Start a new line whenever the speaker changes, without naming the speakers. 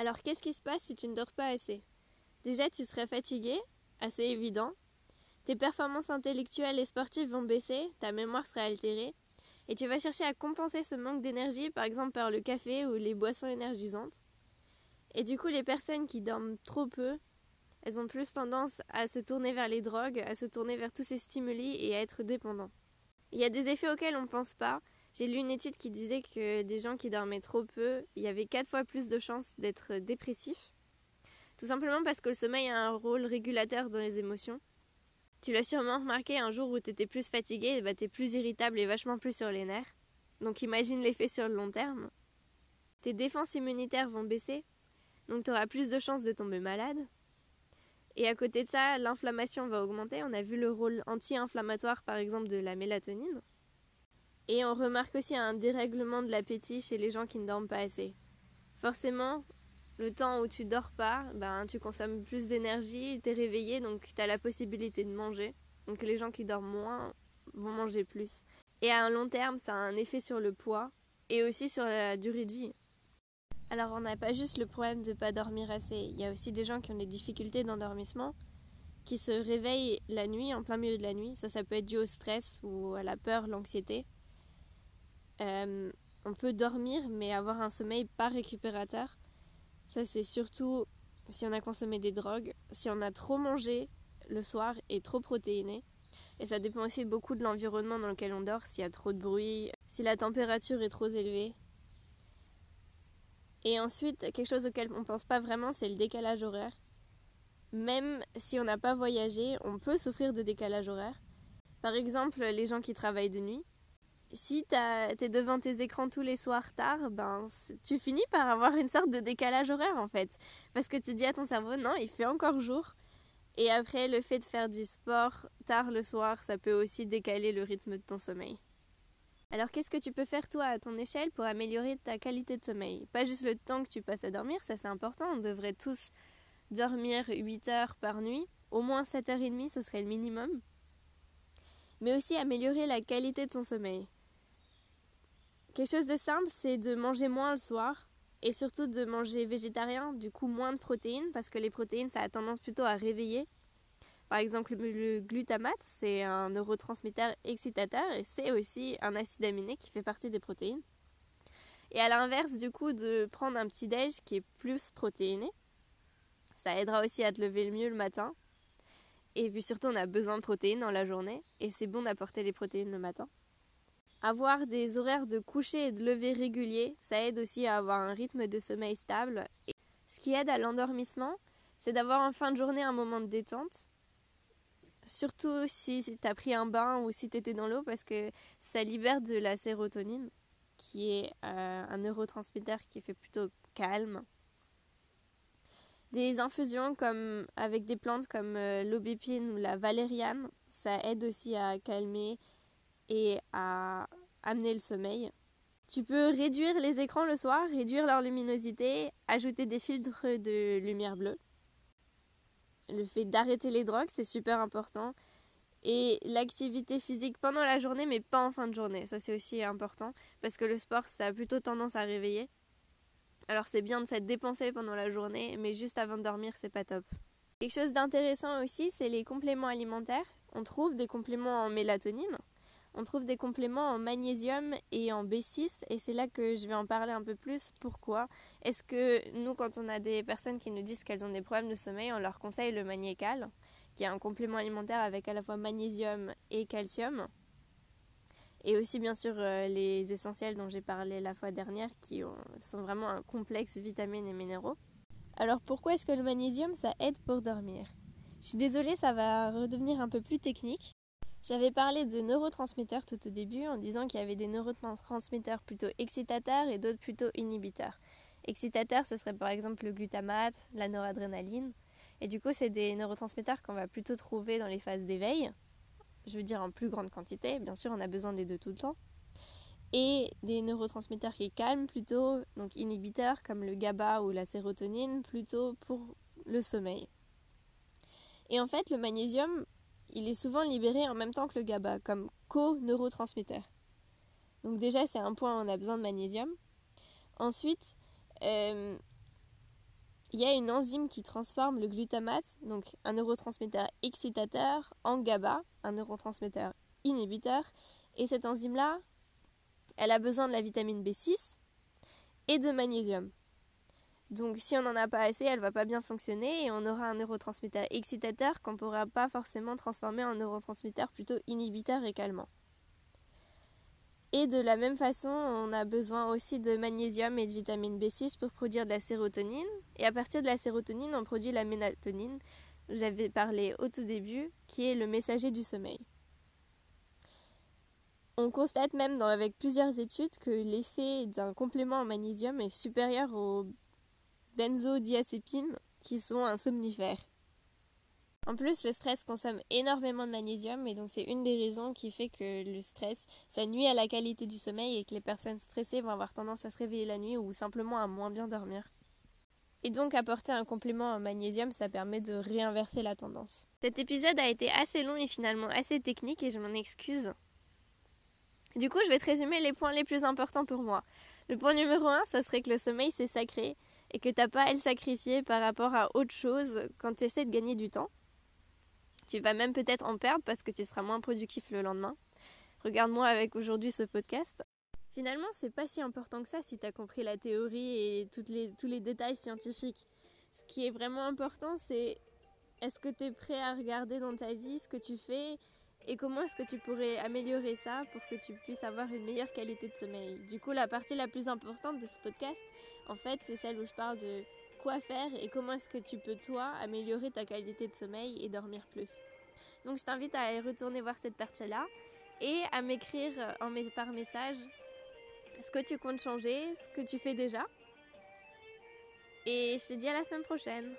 Alors qu'est-ce qui se passe si tu ne dors pas assez? Déjà, tu serais fatigué, assez évident. Tes performances intellectuelles et sportives vont baisser, ta mémoire sera altérée, et tu vas chercher à compenser ce manque d'énergie, par exemple par le café ou les boissons énergisantes. Et du coup, les personnes qui dorment trop peu, elles ont plus tendance à se tourner vers les drogues, à se tourner vers tous ces stimuli et à être dépendants. Il y a des effets auxquels on ne pense pas. J'ai lu une étude qui disait que des gens qui dormaient trop peu, il y avait quatre fois plus de chances d'être dépressifs. Tout simplement parce que le sommeil a un rôle régulateur dans les émotions. Tu l'as sûrement remarqué un jour où tu étais plus fatigué, bah, tu es plus irritable et vachement plus sur les nerfs. Donc imagine l'effet sur le long terme. Tes défenses immunitaires vont baisser, donc tu auras plus de chances de tomber malade. Et à côté de ça, l'inflammation va augmenter. On a vu le rôle anti-inflammatoire par exemple de la mélatonine. Et on remarque aussi un dérèglement de l'appétit chez les gens qui ne dorment pas assez. Forcément, le temps où tu dors pas, ben, tu consommes plus d'énergie, tu es réveillé, donc tu as la possibilité de manger. Donc les gens qui dorment moins vont manger plus. Et à un long terme, ça a un effet sur le poids et aussi sur la durée de vie. Alors on n'a pas juste le problème de ne pas dormir assez, il y a aussi des gens qui ont des difficultés d'endormissement, qui se réveillent la nuit, en plein milieu de la nuit. Ça, ça peut être dû au stress ou à la peur, l'anxiété. Euh, on peut dormir mais avoir un sommeil pas récupérateur. Ça, c'est surtout si on a consommé des drogues, si on a trop mangé le soir et trop protéiné. Et ça dépend aussi beaucoup de l'environnement dans lequel on dort, s'il y a trop de bruit, si la température est trop élevée. Et ensuite, quelque chose auquel on ne pense pas vraiment, c'est le décalage horaire. Même si on n'a pas voyagé, on peut souffrir de décalage horaire. Par exemple, les gens qui travaillent de nuit. Si tu es devant tes écrans tous les soirs tard, ben tu finis par avoir une sorte de décalage horaire en fait. Parce que tu dis à ton cerveau, non, il fait encore jour. Et après, le fait de faire du sport tard le soir, ça peut aussi décaler le rythme de ton sommeil. Alors qu'est-ce que tu peux faire toi à ton échelle pour améliorer ta qualité de sommeil? Pas juste le temps que tu passes à dormir, ça c'est important, on devrait tous dormir 8 heures par nuit, au moins 7 heures et demie, ce serait le minimum. Mais aussi améliorer la qualité de ton sommeil. Quelque chose de simple, c'est de manger moins le soir et surtout de manger végétarien, du coup moins de protéines parce que les protéines ça a tendance plutôt à réveiller par exemple, le glutamate, c'est un neurotransmetteur excitateur et c'est aussi un acide aminé qui fait partie des protéines. Et à l'inverse, du coup, de prendre un petit déj qui est plus protéiné, ça aidera aussi à te lever le mieux le matin. Et puis surtout, on a besoin de protéines dans la journée et c'est bon d'apporter les protéines le matin. Avoir des horaires de coucher et de lever réguliers, ça aide aussi à avoir un rythme de sommeil stable. Et ce qui aide à l'endormissement, c'est d'avoir en fin de journée un moment de détente surtout si tu as pris un bain ou si tu étais dans l'eau parce que ça libère de la sérotonine qui est euh, un neurotransmetteur qui fait plutôt calme. Des infusions comme avec des plantes comme euh, l'aubépine ou la valériane, ça aide aussi à calmer et à amener le sommeil. Tu peux réduire les écrans le soir, réduire leur luminosité, ajouter des filtres de lumière bleue le fait d'arrêter les drogues, c'est super important. Et l'activité physique pendant la journée, mais pas en fin de journée. Ça, c'est aussi important parce que le sport, ça a plutôt tendance à réveiller. Alors, c'est bien de s'être dépensé pendant la journée, mais juste avant de dormir, c'est pas top. Quelque chose d'intéressant aussi, c'est les compléments alimentaires. On trouve des compléments en mélatonine, on trouve des compléments en magnésium et en B6 et c'est là que je vais en parler un peu plus. Pourquoi? Est-ce que nous, quand on a des personnes qui nous disent qu'elles ont des problèmes de sommeil, on leur conseille le magnécal, qui est un complément alimentaire avec à la fois magnésium et calcium? Et aussi bien sûr euh, les essentiels dont j'ai parlé la fois dernière qui sont vraiment un complexe vitamines et minéraux. Alors pourquoi est-ce que le magnésium ça aide pour dormir? Je suis désolée, ça va redevenir un peu plus technique. J'avais parlé de neurotransmetteurs tout au début en disant qu'il y avait des neurotransmetteurs plutôt excitateurs et d'autres plutôt inhibiteurs. Excitateurs, ce serait par exemple le glutamate, la noradrénaline. Et du coup, c'est des neurotransmetteurs qu'on va plutôt trouver dans les phases d'éveil. Je veux dire en plus grande quantité. Bien sûr, on a besoin des deux tout le temps. Et des neurotransmetteurs qui calment plutôt, donc inhibiteurs comme le GABA ou la sérotonine, plutôt pour le sommeil. Et en fait, le magnésium, il est souvent libéré en même temps que le GABA comme co-neurotransmetteur. Donc déjà, c'est un point où on a besoin de magnésium. Ensuite, euh, il y a une enzyme qui transforme le glutamate, donc un neurotransmetteur excitateur, en GABA, un neurotransmetteur inhibiteur. Et cette enzyme-là, elle a besoin de la vitamine B6 et de magnésium. Donc si on n'en a pas assez, elle va pas bien fonctionner et on aura un neurotransmetteur excitateur qu'on ne pourra pas forcément transformer en neurotransmetteur plutôt inhibiteur et calmant. Et de la même façon, on a besoin aussi de magnésium et de vitamine B6 pour produire de la sérotonine. Et à partir de la sérotonine, on produit la mélatonine, j'avais parlé au tout début, qui est le messager du sommeil. On constate même avec plusieurs études que l'effet d'un complément en magnésium est supérieur aux benzodiazépines qui sont un somnifère. En plus, le stress consomme énormément de magnésium et donc c'est une des raisons qui fait que le stress, ça nuit à la qualité du sommeil et que les personnes stressées vont avoir tendance à se réveiller la nuit ou simplement à moins bien dormir. Et donc apporter un complément en magnésium, ça permet de réinverser la tendance. Cet épisode a été assez long et finalement assez technique et je m'en excuse. Du coup, je vais te résumer les points les plus importants pour moi. Le point numéro 1, ça serait que le sommeil c'est sacré et que t'as pas à le sacrifier par rapport à autre chose quand tu essaies de gagner du temps. Tu vas même peut-être en perdre parce que tu seras moins productif le lendemain. Regarde-moi avec aujourd'hui ce podcast. Finalement, c'est pas si important que ça si tu as compris la théorie et les, tous les détails scientifiques. Ce qui est vraiment important, c'est est-ce que tu es prêt à regarder dans ta vie ce que tu fais et comment est-ce que tu pourrais améliorer ça pour que tu puisses avoir une meilleure qualité de sommeil? Du coup, la partie la plus importante de ce podcast, en fait, c'est celle où je parle de quoi faire et comment est-ce que tu peux toi améliorer ta qualité de sommeil et dormir plus. Donc je t'invite à aller retourner voir cette partie-là et à m'écrire par message ce que tu comptes changer, ce que tu fais déjà. Et je te dis à la semaine prochaine.